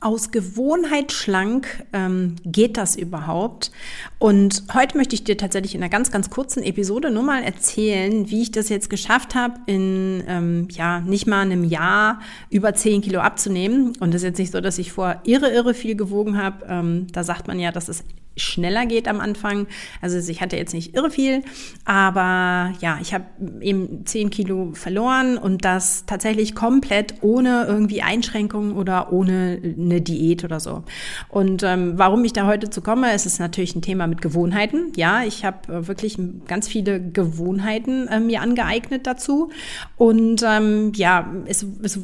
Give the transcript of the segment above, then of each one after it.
aus Gewohnheit schlank ähm, geht das überhaupt? Und heute möchte ich dir tatsächlich in einer ganz, ganz kurzen Episode nur mal erzählen, wie ich das jetzt geschafft habe, in ähm, ja nicht mal einem Jahr über 10 Kilo abzunehmen. Und es ist jetzt nicht so, dass ich vor irre, irre viel gewogen habe. Ähm, da sagt man ja, dass es schneller geht am Anfang. Also ich hatte jetzt nicht irre viel, aber ja, ich habe eben 10 Kilo verloren und das tatsächlich komplett ohne irgendwie Einschränkungen oder ohne eine Diät oder so. Und ähm, warum ich da heute zu komme, ist es natürlich ein Thema mit Gewohnheiten. Ja, ich habe äh, wirklich ganz viele Gewohnheiten äh, mir angeeignet dazu. Und ähm, ja, es, es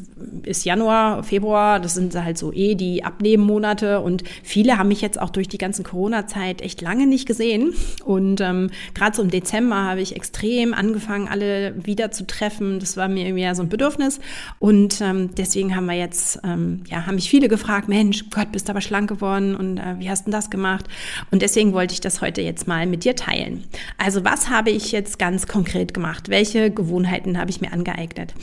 ist Januar, Februar, das sind halt so eh die Abnehmmonate und viele haben mich jetzt auch durch die ganzen Corona Zeit echt lange nicht gesehen. Und ähm, gerade so im Dezember habe ich extrem angefangen, alle wieder zu treffen. Das war mir irgendwie ja so ein Bedürfnis. Und ähm, deswegen haben wir jetzt, ähm, ja, haben mich viele gefragt, Mensch, Gott, bist aber schlank geworden und äh, wie hast du das gemacht? Und deswegen wollte ich das heute jetzt mal mit dir teilen. Also was habe ich jetzt ganz konkret gemacht? Welche Gewohnheiten habe ich mir angeeignet?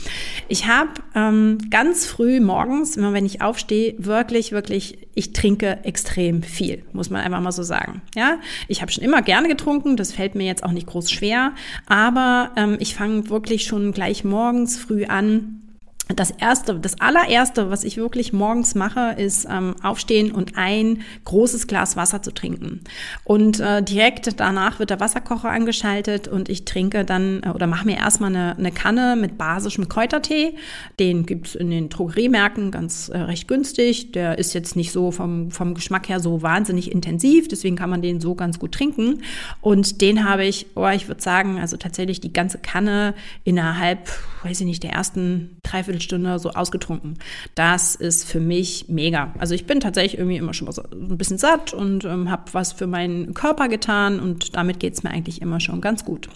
Ich habe ähm, ganz früh morgens, immer wenn ich aufstehe, wirklich, wirklich, ich trinke extrem viel, muss man einfach mal so sagen sagen. Ja, ich habe schon immer gerne getrunken, das fällt mir jetzt auch nicht groß schwer, aber ähm, ich fange wirklich schon gleich morgens früh an, das erste, das allererste, was ich wirklich morgens mache, ist ähm, aufstehen und ein großes Glas Wasser zu trinken. Und äh, direkt danach wird der Wasserkocher angeschaltet und ich trinke dann äh, oder mache mir erstmal eine, eine Kanne mit basischem Kräutertee. Den gibt's in den Drogeriemärkten ganz äh, recht günstig. Der ist jetzt nicht so vom, vom Geschmack her so wahnsinnig intensiv, deswegen kann man den so ganz gut trinken. Und den habe ich, oh, ich würde sagen, also tatsächlich die ganze Kanne innerhalb, weiß ich nicht, der ersten dreiviertel Dreiviertelstunde so ausgetrunken. Das ist für mich mega. Also ich bin tatsächlich irgendwie immer schon so ein bisschen satt und ähm, habe was für meinen Körper getan und damit geht es mir eigentlich immer schon ganz gut.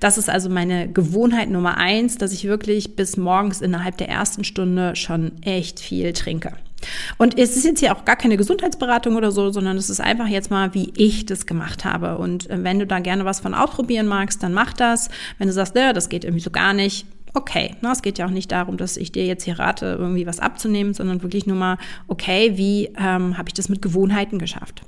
Das ist also meine Gewohnheit Nummer eins, dass ich wirklich bis morgens innerhalb der ersten Stunde schon echt viel trinke. Und es ist jetzt hier auch gar keine Gesundheitsberatung oder so, sondern es ist einfach jetzt mal, wie ich das gemacht habe. Und äh, wenn du da gerne was von ausprobieren magst, dann mach das. Wenn du sagst, ne, das geht irgendwie so gar nicht, okay. Na, es geht ja auch nicht darum, dass ich dir jetzt hier rate, irgendwie was abzunehmen, sondern wirklich nur mal, okay, wie ähm, habe ich das mit Gewohnheiten geschafft?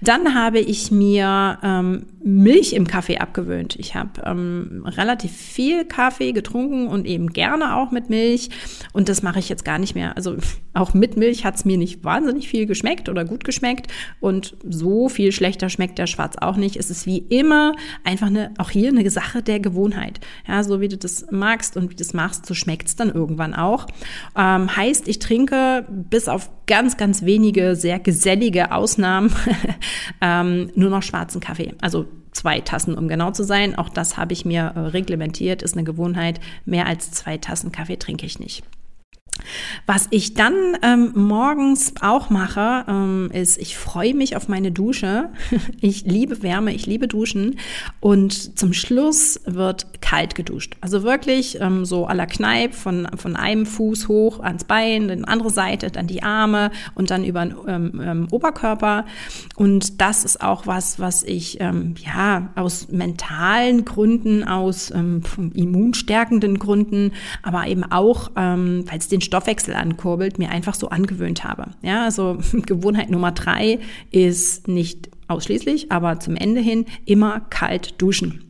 Dann habe ich mir ähm, Milch im Kaffee abgewöhnt. Ich habe ähm, relativ viel Kaffee getrunken und eben gerne auch mit Milch. Und das mache ich jetzt gar nicht mehr. Also auch mit Milch hat es mir nicht wahnsinnig viel geschmeckt oder gut geschmeckt. Und so viel schlechter schmeckt der Schwarz auch nicht. Es ist wie immer einfach eine, auch hier eine Sache der Gewohnheit. Ja, so wie du das magst und wie du das machst, so schmeckt es dann irgendwann auch. Ähm, heißt, ich trinke bis auf ganz, ganz wenige sehr gesellige Ausnahmen ähm, nur noch schwarzen Kaffee. Also zwei Tassen, um genau zu sein. Auch das habe ich mir äh, reglementiert, ist eine Gewohnheit. Mehr als zwei Tassen Kaffee trinke ich nicht. Was ich dann ähm, morgens auch mache, ähm, ist, ich freue mich auf meine Dusche. Ich liebe Wärme, ich liebe Duschen. Und zum Schluss wird kalt geduscht. Also wirklich ähm, so à la Kneipp von, von einem Fuß hoch ans Bein, dann andere Seite, dann die Arme und dann über den ähm, ähm, Oberkörper. Und das ist auch was, was ich ähm, ja aus mentalen Gründen, aus immunstärkenden Gründen, aber eben auch, weil es den Stoffwechsel ankurbelt, mir einfach so angewöhnt habe. Ja, also Gewohnheit Nummer drei ist nicht ausschließlich, aber zum Ende hin immer kalt duschen.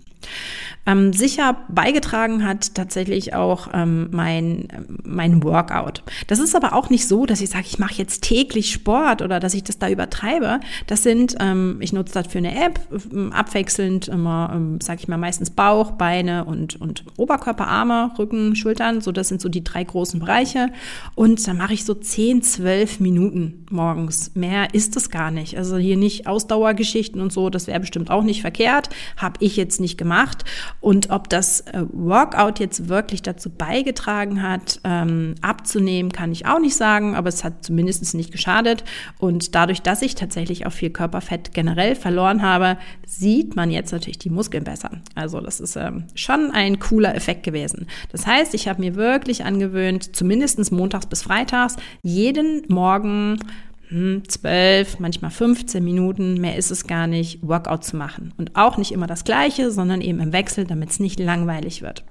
Ähm, sicher beigetragen hat tatsächlich auch ähm, mein, mein Workout. Das ist aber auch nicht so, dass ich sage, ich mache jetzt täglich Sport oder dass ich das da übertreibe. Das sind, ähm, ich nutze das für eine App, ähm, abwechselnd immer, ähm, sage ich mal, meistens Bauch, Beine und, und Oberkörper, Arme, Rücken, Schultern. So, das sind so die drei großen Bereiche. Und dann mache ich so 10, 12 Minuten morgens. Mehr ist es gar nicht. Also hier nicht Ausdauergeschichten und so, das wäre bestimmt auch nicht verkehrt. Habe ich jetzt nicht gemacht. Und ob das äh, Workout jetzt wirklich dazu beigetragen hat, ähm, abzunehmen, kann ich auch nicht sagen, aber es hat zumindest nicht geschadet. Und dadurch, dass ich tatsächlich auch viel Körperfett generell verloren habe, sieht man jetzt natürlich die Muskeln besser. Also das ist ähm, schon ein cooler Effekt gewesen. Das heißt, ich habe mir wirklich angewöhnt, zumindest montags bis freitags, jeden Morgen hm, zwölf, manchmal 15 Minuten, mehr ist es gar nicht, Workout zu machen. Und auch nicht immer das gleiche, sondern eben im Wechsel, damit es nicht langweilig wird.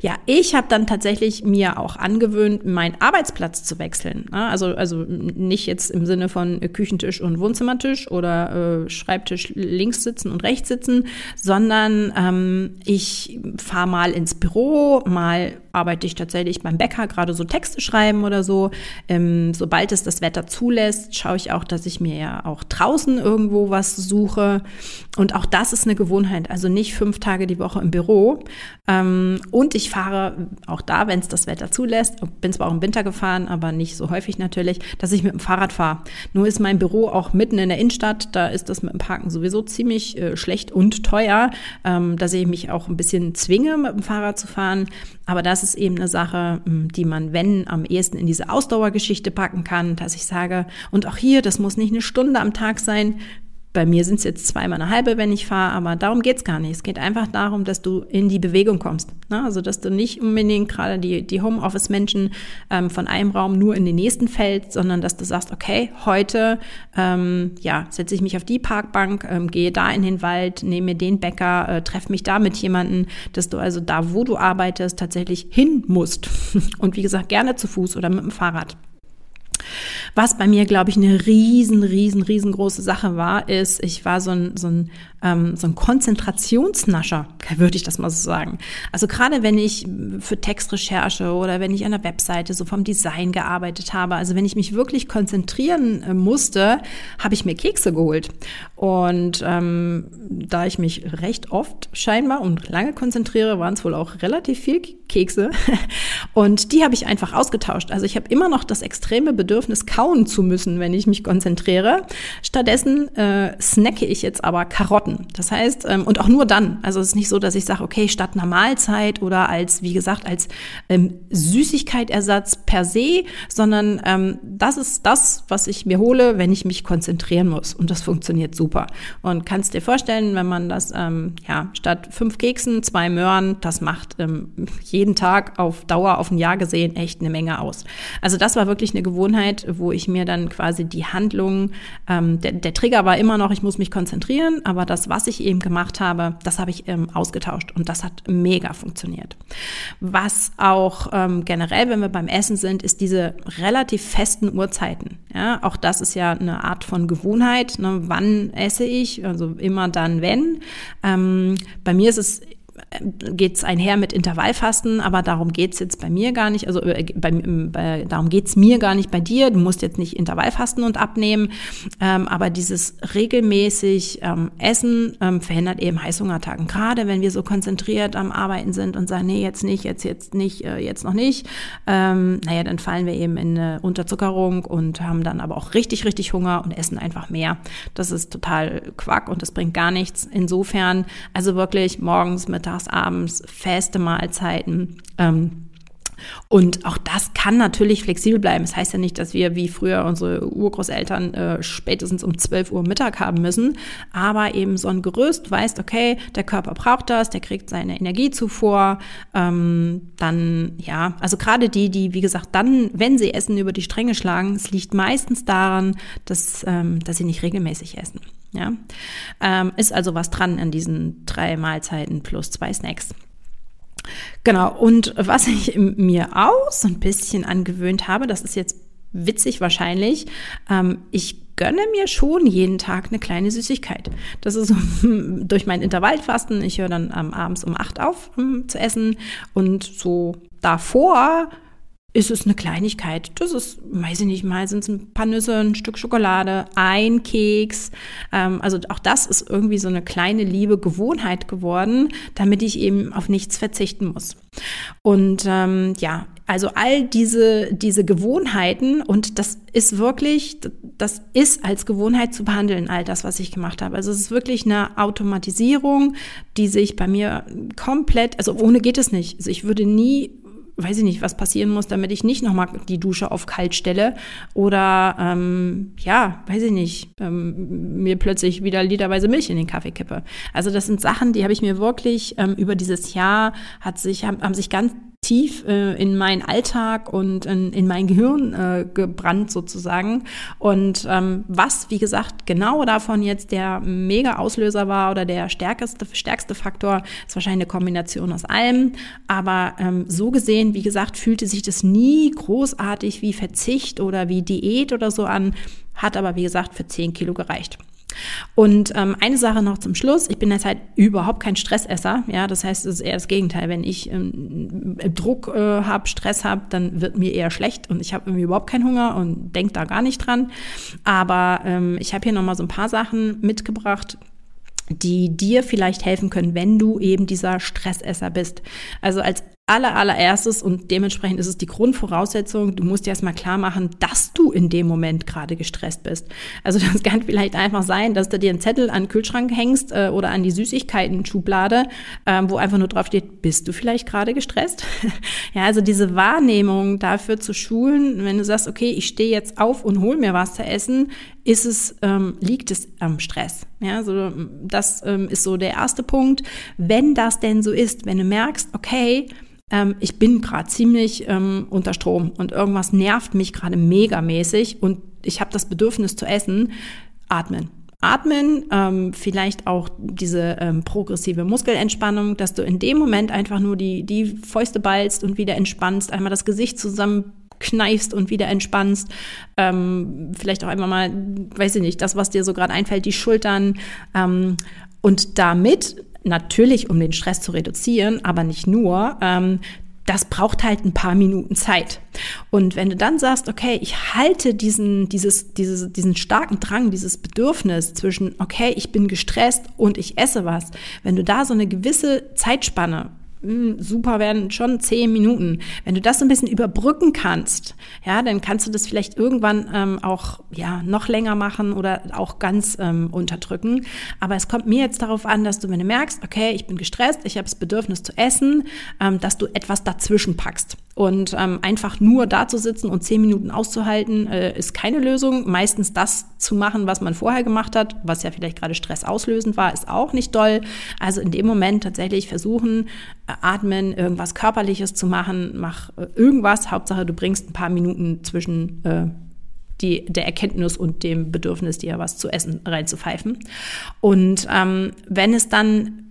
Ja, ich habe dann tatsächlich mir auch angewöhnt, meinen Arbeitsplatz zu wechseln. Also, also nicht jetzt im Sinne von Küchentisch und Wohnzimmertisch oder äh, Schreibtisch links sitzen und rechts sitzen, sondern ähm, ich fahre mal ins Büro, mal arbeite ich tatsächlich beim Bäcker, gerade so Texte schreiben oder so. Ähm, sobald es das Wetter zulässt, schaue ich auch, dass ich mir ja auch draußen irgendwo was suche. Und auch das ist eine Gewohnheit. Also nicht fünf Tage die Woche im Büro. Ähm, und ich fahre auch da, wenn es das Wetter zulässt, bin zwar auch im Winter gefahren, aber nicht so häufig natürlich, dass ich mit dem Fahrrad fahre. Nur ist mein Büro auch mitten in der Innenstadt. Da ist das mit dem Parken sowieso ziemlich äh, schlecht und teuer, ähm, dass ich mich auch ein bisschen zwinge, mit dem Fahrrad zu fahren. Aber das ist eben eine Sache, die man, wenn, am ehesten in diese Ausdauergeschichte packen kann, dass ich sage, und auch hier, das muss nicht eine Stunde am Tag sein, bei mir sind es jetzt zweimal eine halbe, wenn ich fahre, aber darum geht's gar nicht. Es geht einfach darum, dass du in die Bewegung kommst. Ne? Also, dass du nicht unbedingt gerade die, die Homeoffice-Menschen ähm, von einem Raum nur in den nächsten fällt, sondern dass du sagst, okay, heute ähm, ja, setze ich mich auf die Parkbank, ähm, gehe da in den Wald, nehme mir den Bäcker, äh, treffe mich da mit jemandem, dass du also da, wo du arbeitest, tatsächlich hin musst. Und wie gesagt, gerne zu Fuß oder mit dem Fahrrad. Was bei mir, glaube ich, eine riesen, riesen, riesengroße Sache war, ist, ich war so ein, so ein, ähm, so ein Konzentrationsnascher, würde ich das mal so sagen. Also gerade wenn ich für Textrecherche oder wenn ich an der Webseite so vom Design gearbeitet habe, also wenn ich mich wirklich konzentrieren äh, musste, habe ich mir Kekse geholt. Und ähm, da ich mich recht oft scheinbar und lange konzentriere, waren es wohl auch relativ viel Kekse. Und die habe ich einfach ausgetauscht. Also ich habe immer noch das extreme Bedürfnis, kauen zu müssen, wenn ich mich konzentriere. Stattdessen äh, snacke ich jetzt aber Karotten. Das heißt, ähm, und auch nur dann. Also es ist nicht so, dass ich sage, okay, statt einer Mahlzeit oder als, wie gesagt, als ähm, Süßigkeitersatz per se, sondern ähm, das ist das, was ich mir hole, wenn ich mich konzentrieren muss. Und das funktioniert super. Und kannst dir vorstellen, wenn man das, ähm, ja, statt fünf Keksen, zwei Möhren, das macht ähm, jeden Tag auf Dauer, auf ein Jahr gesehen, echt eine Menge aus. Also das war wirklich eine Gewohnheit, wo ich mir dann quasi die Handlung, ähm, der, der Trigger war immer noch, ich muss mich konzentrieren, aber das, was ich eben gemacht habe, das habe ich ähm, ausgetauscht und das hat mega funktioniert. Was auch ähm, generell, wenn wir beim Essen sind, ist diese relativ festen Uhrzeiten. Ja, auch das ist ja eine Art von Gewohnheit. Ne? Wann esse ich? Also immer dann, wenn. Ähm, bei mir ist es geht es einher mit Intervallfasten, aber darum geht es jetzt bei mir gar nicht. Also äh, bei, bei, darum geht es mir gar nicht bei dir. Du musst jetzt nicht Intervallfasten und abnehmen, ähm, aber dieses regelmäßig ähm, Essen ähm, verhindert eben Heißhungertagen. Gerade wenn wir so konzentriert am Arbeiten sind und sagen, nee, jetzt nicht, jetzt jetzt nicht, äh, jetzt noch nicht. Ähm, naja, dann fallen wir eben in eine Unterzuckerung und haben dann aber auch richtig, richtig Hunger und essen einfach mehr. Das ist total Quack und das bringt gar nichts. Insofern, also wirklich morgens, mittags, mittags, abends, feste Mahlzeiten. Ähm, und auch das kann natürlich flexibel bleiben. Das heißt ja nicht, dass wir wie früher unsere Urgroßeltern äh, spätestens um 12 Uhr Mittag haben müssen, aber eben so ein Gerüst weißt, okay, der Körper braucht das, der kriegt seine Energiezufuhr. Ähm, dann, ja, also gerade die, die, wie gesagt, dann, wenn sie essen, über die Stränge schlagen, es liegt meistens daran, dass, ähm, dass sie nicht regelmäßig essen. Ja, ähm, ist also was dran an diesen drei Mahlzeiten plus zwei Snacks. Genau, und was ich mir auch so ein bisschen angewöhnt habe, das ist jetzt witzig wahrscheinlich, ähm, ich gönne mir schon jeden Tag eine kleine Süßigkeit. Das ist durch mein Intervallfasten. Ich höre dann ähm, abends um acht auf um, zu essen und so davor ist es eine Kleinigkeit. Das ist, weiß ich nicht mal, sind es ein paar Nüsse, ein Stück Schokolade, ein Keks. Ähm, also auch das ist irgendwie so eine kleine liebe Gewohnheit geworden, damit ich eben auf nichts verzichten muss. Und ähm, ja, Also all diese, diese Gewohnheiten und das ist wirklich, das ist als Gewohnheit zu behandeln, all das, was ich gemacht habe. Also es ist wirklich eine Automatisierung, die sich bei mir komplett, also ohne geht es nicht. Also ich würde nie weiß ich nicht, was passieren muss, damit ich nicht nochmal die Dusche auf kalt stelle oder ähm, ja, weiß ich nicht, ähm, mir plötzlich wieder literweise Milch in den Kaffee kippe. Also das sind Sachen, die habe ich mir wirklich ähm, über dieses Jahr hat sich haben, haben sich ganz tief äh, in meinen Alltag und in, in mein Gehirn äh, gebrannt sozusagen. Und ähm, was, wie gesagt, genau davon jetzt der mega Auslöser war oder der stärkste, stärkste Faktor, ist wahrscheinlich eine Kombination aus allem. Aber ähm, so gesehen, wie gesagt, fühlte sich das nie großartig wie Verzicht oder wie Diät oder so an, hat aber, wie gesagt, für 10 Kilo gereicht. Und ähm, eine Sache noch zum Schluss. Ich bin jetzt halt überhaupt kein Stressesser. Ja, das heißt, es ist eher das Gegenteil. Wenn ich ähm, Druck äh, habe, Stress habe, dann wird mir eher schlecht und ich habe irgendwie überhaupt keinen Hunger und denke da gar nicht dran. Aber ähm, ich habe hier nochmal so ein paar Sachen mitgebracht, die dir vielleicht helfen können, wenn du eben dieser Stressesser bist. Also als aller, allererstes und dementsprechend ist es die Grundvoraussetzung, du musst dir erstmal klar machen, dass du in dem Moment gerade gestresst bist. Also das kann vielleicht einfach sein, dass du dir einen Zettel an den Kühlschrank hängst äh, oder an die Süßigkeiten-Schublade, äh, wo einfach nur drauf steht, bist du vielleicht gerade gestresst? ja, also diese Wahrnehmung dafür zu schulen, wenn du sagst, okay, ich stehe jetzt auf und hol mir was zu essen, ist es, ähm, liegt es am Stress. Ja, so, das ähm, ist so der erste Punkt. Wenn das denn so ist, wenn du merkst, okay, ähm, ich bin gerade ziemlich ähm, unter Strom und irgendwas nervt mich gerade megamäßig und ich habe das Bedürfnis zu essen, atmen. Atmen, ähm, vielleicht auch diese ähm, progressive Muskelentspannung, dass du in dem Moment einfach nur die, die Fäuste ballst und wieder entspannst, einmal das Gesicht zusammenkneifst und wieder entspannst. Ähm, vielleicht auch einmal mal, weiß ich nicht, das, was dir so gerade einfällt, die Schultern. Ähm, und damit natürlich, um den Stress zu reduzieren, aber nicht nur, ähm, das braucht halt ein paar Minuten Zeit. Und wenn du dann sagst, okay, ich halte diesen, dieses, dieses, diesen starken Drang, dieses Bedürfnis zwischen, okay, ich bin gestresst und ich esse was, wenn du da so eine gewisse Zeitspanne super werden schon zehn Minuten. Wenn du das so ein bisschen überbrücken kannst, ja, dann kannst du das vielleicht irgendwann ähm, auch ja noch länger machen oder auch ganz ähm, unterdrücken. Aber es kommt mir jetzt darauf an, dass du, wenn du merkst, okay, ich bin gestresst, ich habe das Bedürfnis zu essen, ähm, dass du etwas dazwischen packst. Und ähm, einfach nur da zu sitzen und zehn Minuten auszuhalten, äh, ist keine Lösung. Meistens das zu machen, was man vorher gemacht hat, was ja vielleicht gerade stressauslösend war, ist auch nicht doll. Also in dem Moment tatsächlich versuchen, äh, atmen, irgendwas Körperliches zu machen, mach äh, irgendwas. Hauptsache, du bringst ein paar Minuten zwischen äh, die, der Erkenntnis und dem Bedürfnis, dir was zu essen reinzupfeifen. Und ähm, wenn es dann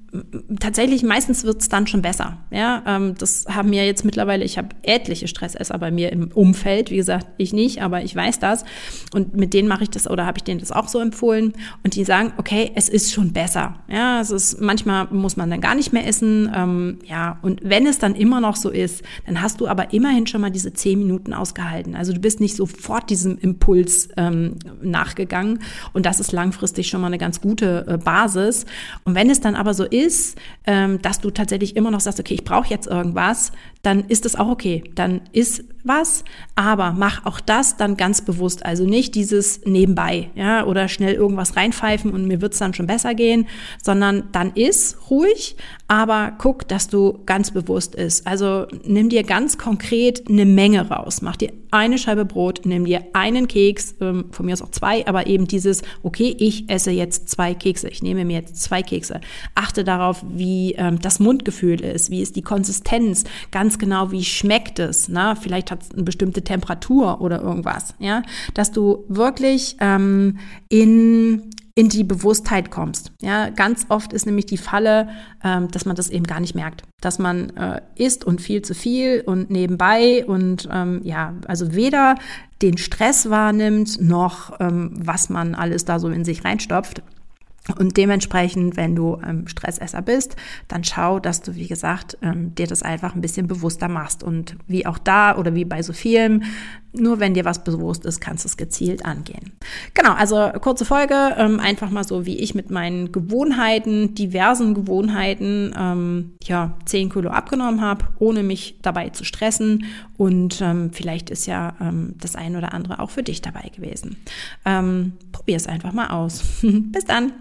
tatsächlich meistens wird's dann schon besser. Ja, ähm, das haben mir jetzt mittlerweile, ich habe etliche Stressesser bei mir im Umfeld. Wie gesagt, ich nicht, aber ich weiß das. Und mit denen mache ich das oder habe ich denen das auch so empfohlen. Und die sagen, okay, es ist schon besser. Ja, es ist, manchmal muss man dann gar nicht mehr essen. Ähm, ja, und wenn es dann immer noch so ist, dann hast du aber immerhin schon mal diese zehn Minuten ausgehalten. Also du bist nicht sofort diesem Impuls ähm, nachgegangen. Und das ist langfristig schon mal eine ganz gute äh, Basis. Und wenn es dann aber so ist, ist, ähm, dass du tatsächlich immer noch sagst, okay, ich brauche jetzt irgendwas, dann ist das auch okay. Dann ist was, aber mach auch das dann ganz bewusst. Also nicht dieses nebenbei, ja, oder schnell irgendwas reinpfeifen und mir wird's dann schon besser gehen, sondern dann ist ruhig, aber guck, dass du ganz bewusst ist. Also nimm dir ganz konkret eine Menge raus. Mach dir eine Scheibe Brot, nimm dir einen Keks, ähm, von mir aus auch zwei, aber eben dieses, okay, ich esse jetzt zwei Kekse, ich nehme mir jetzt zwei Kekse. Achte darauf, wie ähm, das Mundgefühl ist, wie ist die Konsistenz, ganz genau, wie schmeckt es. Na? Vielleicht hat es eine bestimmte Temperatur oder irgendwas. Ja? Dass du wirklich ähm, in in die Bewusstheit kommst. Ja, ganz oft ist nämlich die Falle, ähm, dass man das eben gar nicht merkt, dass man äh, isst und viel zu viel und nebenbei und ähm, ja, also weder den Stress wahrnimmt noch ähm, was man alles da so in sich reinstopft. Und dementsprechend, wenn du ähm, Stressesser bist, dann schau, dass du, wie gesagt, ähm, dir das einfach ein bisschen bewusster machst. Und wie auch da oder wie bei so vielen, Nur wenn dir was bewusst ist, kannst du es gezielt angehen. Genau, also kurze Folge, ähm, einfach mal so, wie ich mit meinen Gewohnheiten, diversen Gewohnheiten, ähm, ja, 10 Kilo abgenommen habe, ohne mich dabei zu stressen. Und ähm, vielleicht ist ja ähm, das ein oder andere auch für dich dabei gewesen. Ähm, Probier es einfach mal aus. Bis dann.